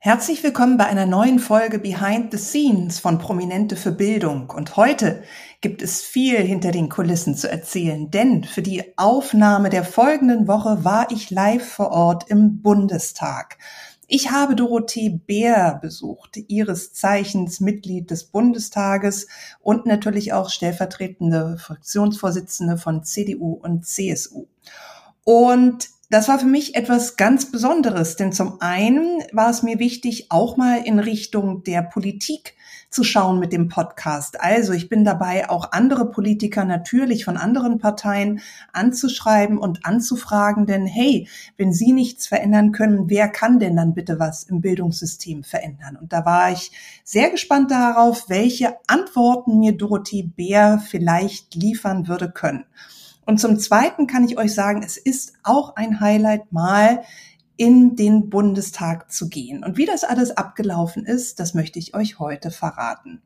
Herzlich willkommen bei einer neuen Folge Behind the Scenes von Prominente für Bildung. Und heute gibt es viel hinter den Kulissen zu erzählen, denn für die Aufnahme der folgenden Woche war ich live vor Ort im Bundestag. Ich habe Dorothee Bär besucht, ihres Zeichens Mitglied des Bundestages und natürlich auch stellvertretende Fraktionsvorsitzende von CDU und CSU. Und das war für mich etwas ganz Besonderes, denn zum einen war es mir wichtig, auch mal in Richtung der Politik zu schauen mit dem Podcast. Also ich bin dabei, auch andere Politiker natürlich von anderen Parteien anzuschreiben und anzufragen, denn hey, wenn Sie nichts verändern können, wer kann denn dann bitte was im Bildungssystem verändern? Und da war ich sehr gespannt darauf, welche Antworten mir Dorothee Bär vielleicht liefern würde können. Und zum Zweiten kann ich euch sagen, es ist auch ein Highlight mal in den Bundestag zu gehen. Und wie das alles abgelaufen ist, das möchte ich euch heute verraten.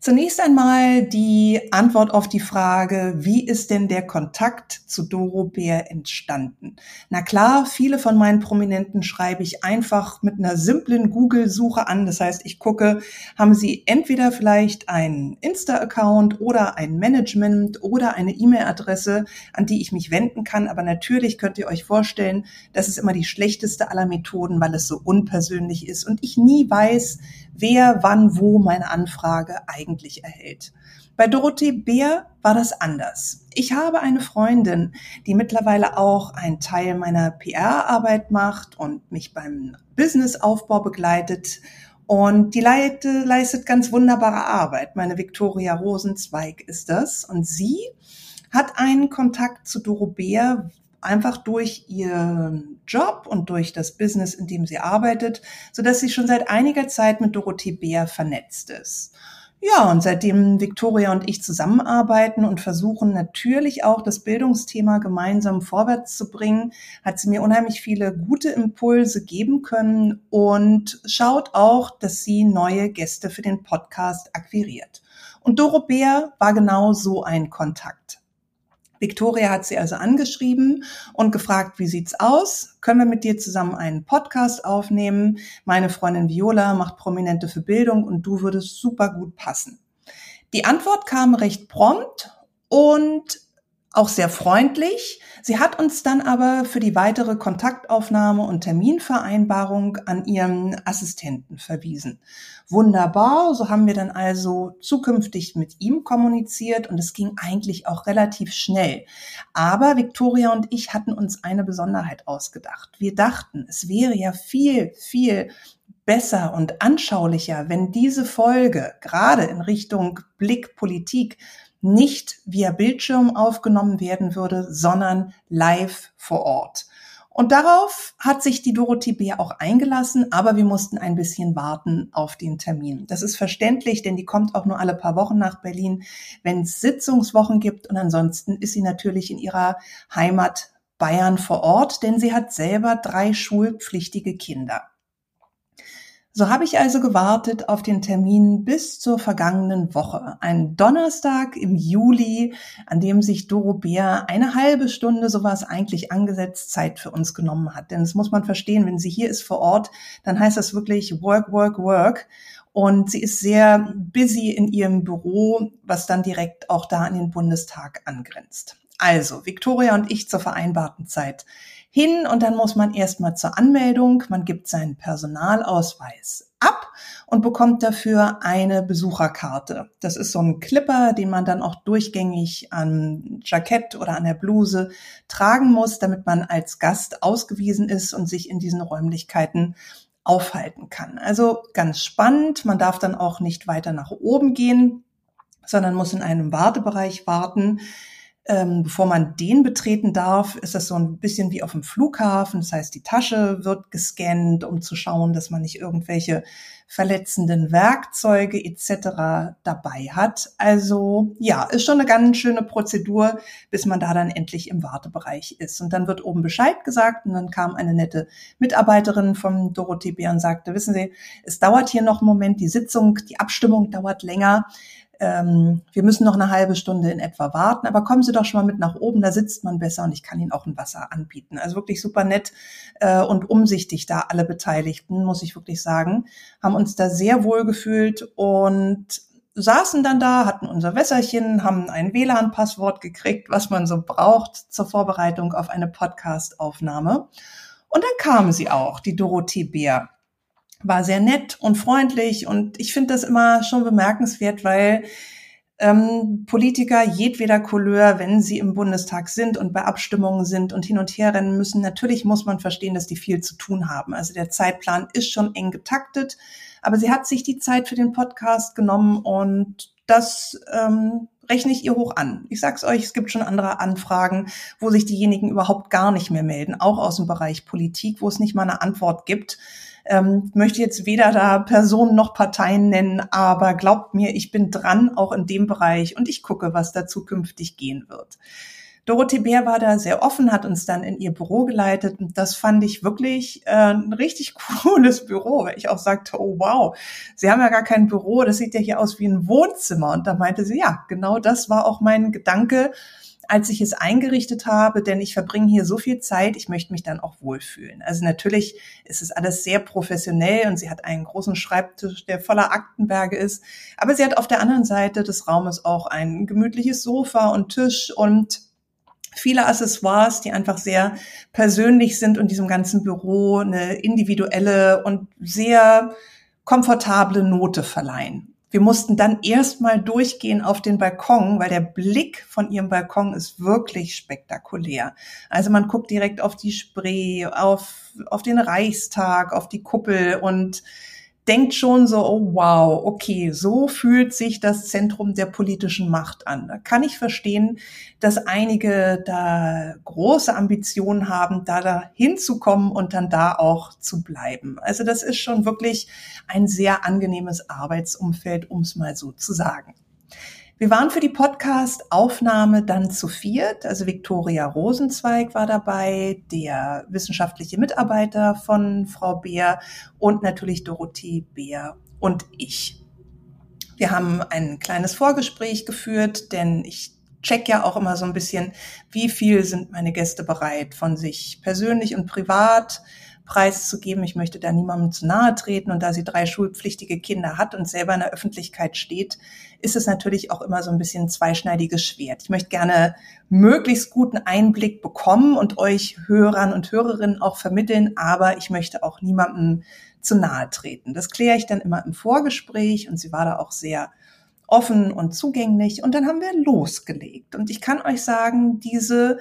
Zunächst einmal die Antwort auf die Frage, wie ist denn der Kontakt zu Doro Bär entstanden? Na klar, viele von meinen Prominenten schreibe ich einfach mit einer simplen Google-Suche an. Das heißt, ich gucke, haben sie entweder vielleicht einen Insta-Account oder ein Management oder eine E-Mail-Adresse, an die ich mich wenden kann. Aber natürlich könnt ihr euch vorstellen, das ist immer die schlechteste aller Methoden, weil es so unpersönlich ist und ich nie weiß, wer wann wo meine Anfrage eigentlich erhält. Bei Dorothee Bär war das anders. Ich habe eine Freundin, die mittlerweile auch einen Teil meiner PR-Arbeit macht und mich beim Businessaufbau begleitet. Und die leistet ganz wunderbare Arbeit. Meine Viktoria Rosenzweig ist das. Und sie hat einen Kontakt zu Doro Bär, einfach durch ihren Job und durch das Business, in dem sie arbeitet, so dass sie schon seit einiger Zeit mit Dorothee Bär vernetzt ist. Ja, und seitdem Victoria und ich zusammenarbeiten und versuchen natürlich auch das Bildungsthema gemeinsam vorwärts zu bringen, hat sie mir unheimlich viele gute Impulse geben können und schaut auch, dass sie neue Gäste für den Podcast akquiriert. Und Doro Bär war genau so ein Kontakt. Victoria hat sie also angeschrieben und gefragt, wie sieht's aus? Können wir mit dir zusammen einen Podcast aufnehmen? Meine Freundin Viola macht Prominente für Bildung und du würdest super gut passen. Die Antwort kam recht prompt und auch sehr freundlich. Sie hat uns dann aber für die weitere Kontaktaufnahme und Terminvereinbarung an ihren Assistenten verwiesen. Wunderbar, so haben wir dann also zukünftig mit ihm kommuniziert und es ging eigentlich auch relativ schnell. Aber Victoria und ich hatten uns eine Besonderheit ausgedacht. Wir dachten, es wäre ja viel, viel besser und anschaulicher, wenn diese Folge gerade in Richtung Blick Politik nicht via Bildschirm aufgenommen werden würde, sondern live vor Ort. Und darauf hat sich die Dorothee Bär auch eingelassen, aber wir mussten ein bisschen warten auf den Termin. Das ist verständlich, denn die kommt auch nur alle paar Wochen nach Berlin, wenn es Sitzungswochen gibt. Und ansonsten ist sie natürlich in ihrer Heimat Bayern vor Ort, denn sie hat selber drei schulpflichtige Kinder. So habe ich also gewartet auf den Termin bis zur vergangenen Woche. Ein Donnerstag im Juli, an dem sich Doro Bär eine halbe Stunde, so war es eigentlich angesetzt, Zeit für uns genommen hat. Denn das muss man verstehen, wenn sie hier ist vor Ort, dann heißt das wirklich Work, Work, Work. Und sie ist sehr busy in ihrem Büro, was dann direkt auch da an den Bundestag angrenzt. Also, Victoria und ich zur vereinbarten Zeit hin und dann muss man erstmal zur Anmeldung, man gibt seinen Personalausweis ab und bekommt dafür eine Besucherkarte. Das ist so ein Clipper, den man dann auch durchgängig am Jackett oder an der Bluse tragen muss, damit man als Gast ausgewiesen ist und sich in diesen Räumlichkeiten aufhalten kann. Also ganz spannend. Man darf dann auch nicht weiter nach oben gehen, sondern muss in einem Wartebereich warten. Ähm, bevor man den betreten darf, ist das so ein bisschen wie auf dem Flughafen. Das heißt, die Tasche wird gescannt, um zu schauen, dass man nicht irgendwelche verletzenden Werkzeuge etc. dabei hat. Also ja, ist schon eine ganz schöne Prozedur, bis man da dann endlich im Wartebereich ist. Und dann wird oben Bescheid gesagt und dann kam eine nette Mitarbeiterin vom Dorothee Bär und sagte, wissen Sie, es dauert hier noch einen Moment, die Sitzung, die Abstimmung dauert länger ähm, wir müssen noch eine halbe Stunde in etwa warten, aber kommen Sie doch schon mal mit nach oben, da sitzt man besser und ich kann Ihnen auch ein Wasser anbieten. Also wirklich super nett äh, und umsichtig da alle Beteiligten, muss ich wirklich sagen, haben uns da sehr wohl gefühlt und saßen dann da, hatten unser Wässerchen, haben ein WLAN-Passwort gekriegt, was man so braucht zur Vorbereitung auf eine Podcast-Aufnahme. Und dann kam sie auch, die Dorothee Bär war sehr nett und freundlich und ich finde das immer schon bemerkenswert, weil ähm, Politiker jedweder Couleur, wenn sie im Bundestag sind und bei Abstimmungen sind und hin und her rennen müssen, natürlich muss man verstehen, dass die viel zu tun haben. Also der Zeitplan ist schon eng getaktet, aber sie hat sich die Zeit für den Podcast genommen und das ähm, rechne ich ihr hoch an. Ich sag's euch, es gibt schon andere Anfragen, wo sich diejenigen überhaupt gar nicht mehr melden, auch aus dem Bereich Politik, wo es nicht mal eine Antwort gibt. Ähm, möchte jetzt weder da Personen noch Parteien nennen, aber glaubt mir, ich bin dran, auch in dem Bereich und ich gucke, was da zukünftig gehen wird. Dorothee Bär war da sehr offen, hat uns dann in ihr Büro geleitet und das fand ich wirklich äh, ein richtig cooles Büro, weil ich auch sagte, oh wow, Sie haben ja gar kein Büro, das sieht ja hier aus wie ein Wohnzimmer. Und da meinte sie, ja, genau das war auch mein Gedanke, als ich es eingerichtet habe, denn ich verbringe hier so viel Zeit, ich möchte mich dann auch wohlfühlen. Also natürlich ist es alles sehr professionell und sie hat einen großen Schreibtisch, der voller Aktenberge ist, aber sie hat auf der anderen Seite des Raumes auch ein gemütliches Sofa und Tisch und viele Accessoires, die einfach sehr persönlich sind und diesem ganzen Büro eine individuelle und sehr komfortable Note verleihen. Wir mussten dann erstmal durchgehen auf den Balkon, weil der Blick von ihrem Balkon ist wirklich spektakulär. Also man guckt direkt auf die Spree, auf, auf den Reichstag, auf die Kuppel und denkt schon so, oh wow, okay, so fühlt sich das Zentrum der politischen Macht an. Da kann ich verstehen, dass einige da große Ambitionen haben, da, da hinzukommen und dann da auch zu bleiben. Also das ist schon wirklich ein sehr angenehmes Arbeitsumfeld, um es mal so zu sagen. Wir waren für die Podcast-Aufnahme dann zu viert. Also Viktoria Rosenzweig war dabei, der wissenschaftliche Mitarbeiter von Frau Beer und natürlich Dorothee Beer und ich. Wir haben ein kleines Vorgespräch geführt, denn ich check ja auch immer so ein bisschen, wie viel sind meine Gäste bereit, von sich persönlich und privat preiszugeben. Ich möchte da niemandem zu nahe treten. Und da sie drei schulpflichtige Kinder hat und selber in der Öffentlichkeit steht, ist es natürlich auch immer so ein bisschen ein zweischneidiges Schwert. Ich möchte gerne möglichst guten Einblick bekommen und euch Hörern und Hörerinnen auch vermitteln, aber ich möchte auch niemandem zu nahe treten. Das kläre ich dann immer im Vorgespräch und sie war da auch sehr offen und zugänglich und dann haben wir losgelegt. Und ich kann euch sagen, diese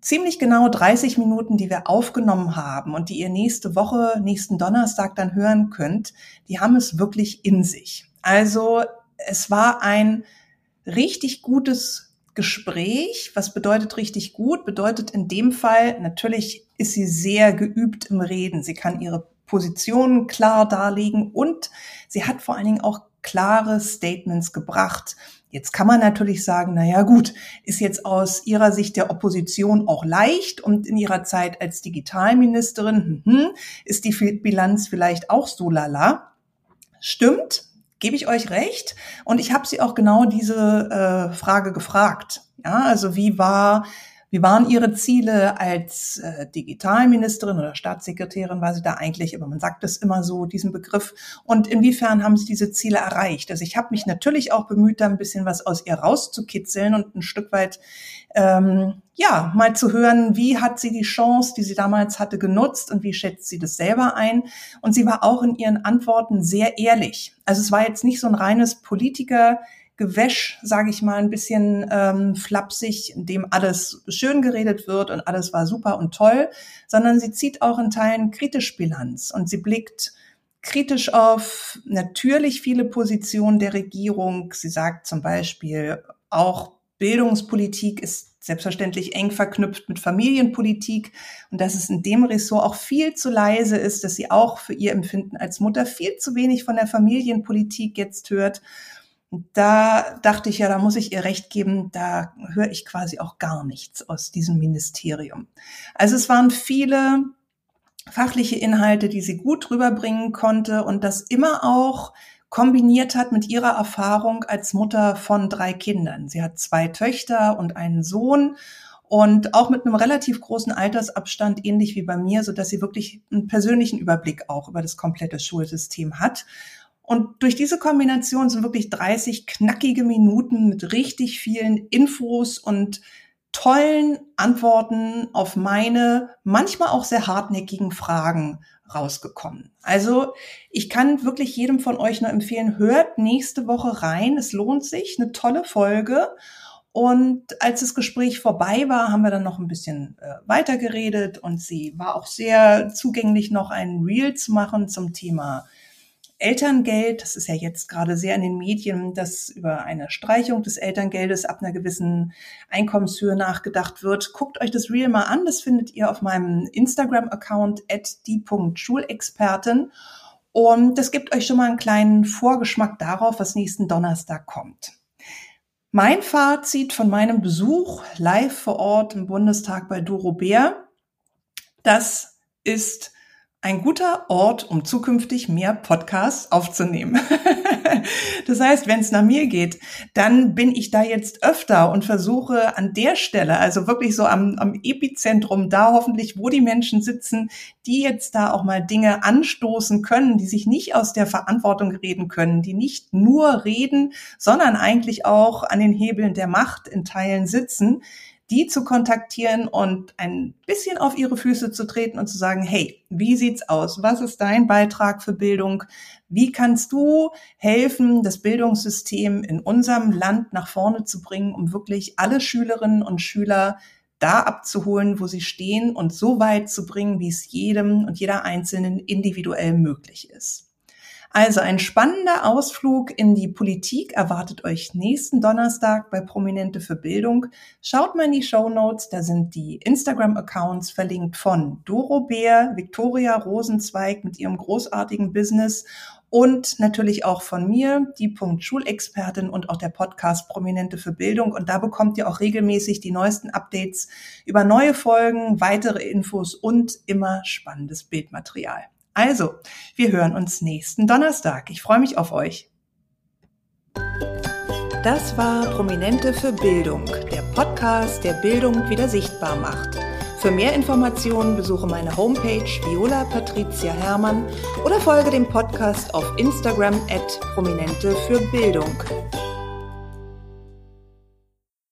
ziemlich genau 30 Minuten, die wir aufgenommen haben und die ihr nächste Woche, nächsten Donnerstag dann hören könnt, die haben es wirklich in sich. Also es war ein richtig gutes Gespräch. Was bedeutet richtig gut? Bedeutet in dem Fall, natürlich ist sie sehr geübt im Reden. Sie kann ihre Positionen klar darlegen und sie hat vor allen Dingen auch klare Statements gebracht. Jetzt kann man natürlich sagen, na ja, gut, ist jetzt aus ihrer Sicht der Opposition auch leicht und in ihrer Zeit als Digitalministerin hm, hm ist die Bilanz vielleicht auch so lala. Stimmt, gebe ich euch recht. Und ich habe sie auch genau diese äh, Frage gefragt. Ja, also wie war wie waren Ihre Ziele als äh, Digitalministerin oder Staatssekretärin? War sie da eigentlich, aber man sagt es immer so, diesen Begriff. Und inwiefern haben Sie diese Ziele erreicht? Also ich habe mich natürlich auch bemüht, da ein bisschen was aus ihr rauszukitzeln und ein Stück weit ähm, ja, mal zu hören, wie hat sie die Chance, die sie damals hatte, genutzt und wie schätzt sie das selber ein. Und sie war auch in ihren Antworten sehr ehrlich. Also es war jetzt nicht so ein reines Politiker, Gewäsch, sage ich mal, ein bisschen ähm, flapsig, in dem alles schön geredet wird und alles war super und toll, sondern sie zieht auch in Teilen kritisch Bilanz und sie blickt kritisch auf natürlich viele Positionen der Regierung. Sie sagt zum Beispiel auch Bildungspolitik ist selbstverständlich eng verknüpft mit Familienpolitik und dass es in dem Ressort auch viel zu leise ist, dass sie auch für ihr Empfinden als Mutter viel zu wenig von der Familienpolitik jetzt hört. Da dachte ich ja, da muss ich ihr recht geben, da höre ich quasi auch gar nichts aus diesem Ministerium. Also es waren viele fachliche Inhalte, die sie gut rüberbringen konnte und das immer auch kombiniert hat mit ihrer Erfahrung als Mutter von drei Kindern. Sie hat zwei Töchter und einen Sohn und auch mit einem relativ großen Altersabstand, ähnlich wie bei mir, so dass sie wirklich einen persönlichen Überblick auch über das komplette Schulsystem hat. Und durch diese Kombination sind wirklich 30 knackige Minuten mit richtig vielen Infos und tollen Antworten auf meine manchmal auch sehr hartnäckigen Fragen rausgekommen. Also ich kann wirklich jedem von euch nur empfehlen, hört nächste Woche rein. Es lohnt sich, eine tolle Folge. Und als das Gespräch vorbei war, haben wir dann noch ein bisschen äh, weitergeredet und sie war auch sehr zugänglich, noch ein Reel zu machen zum Thema Elterngeld, das ist ja jetzt gerade sehr in den Medien, dass über eine Streichung des Elterngeldes ab einer gewissen Einkommenshöhe nachgedacht wird. Guckt euch das Reel mal an. Das findet ihr auf meinem Instagram-Account at die.schulexpertin. Und das gibt euch schon mal einen kleinen Vorgeschmack darauf, was nächsten Donnerstag kommt. Mein Fazit von meinem Besuch live vor Ort im Bundestag bei Doro Bär, das ist ein guter Ort, um zukünftig mehr Podcasts aufzunehmen. das heißt, wenn es nach mir geht, dann bin ich da jetzt öfter und versuche an der Stelle, also wirklich so am, am Epizentrum, da hoffentlich, wo die Menschen sitzen, die jetzt da auch mal Dinge anstoßen können, die sich nicht aus der Verantwortung reden können, die nicht nur reden, sondern eigentlich auch an den Hebeln der Macht in Teilen sitzen, die zu kontaktieren und ein bisschen auf ihre Füße zu treten und zu sagen, hey, wie sieht's aus? Was ist dein Beitrag für Bildung? Wie kannst du helfen, das Bildungssystem in unserem Land nach vorne zu bringen, um wirklich alle Schülerinnen und Schüler da abzuholen, wo sie stehen und so weit zu bringen, wie es jedem und jeder Einzelnen individuell möglich ist. Also ein spannender Ausflug in die Politik erwartet euch nächsten Donnerstag bei Prominente für Bildung. Schaut mal in die Show Notes, da sind die Instagram-Accounts verlinkt von Doro Bär, Victoria Rosenzweig mit ihrem großartigen Business und natürlich auch von mir, die Punkt Schulexpertin und auch der Podcast Prominente für Bildung. Und da bekommt ihr auch regelmäßig die neuesten Updates über neue Folgen, weitere Infos und immer spannendes Bildmaterial. Also, wir hören uns nächsten Donnerstag. Ich freue mich auf euch. Das war Prominente für Bildung, der Podcast, der Bildung wieder sichtbar macht. Für mehr Informationen besuche meine Homepage Viola Patricia Hermann oder folge dem Podcast auf Instagram at Prominente für Bildung.